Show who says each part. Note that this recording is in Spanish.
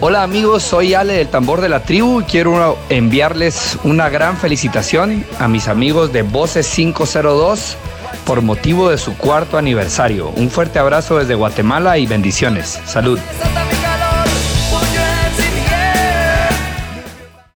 Speaker 1: Hola amigos, soy Ale del Tambor de la Tribu y quiero enviarles una gran felicitación a mis amigos de Voces 502 por motivo de su cuarto aniversario. Un fuerte abrazo desde Guatemala y bendiciones. Salud.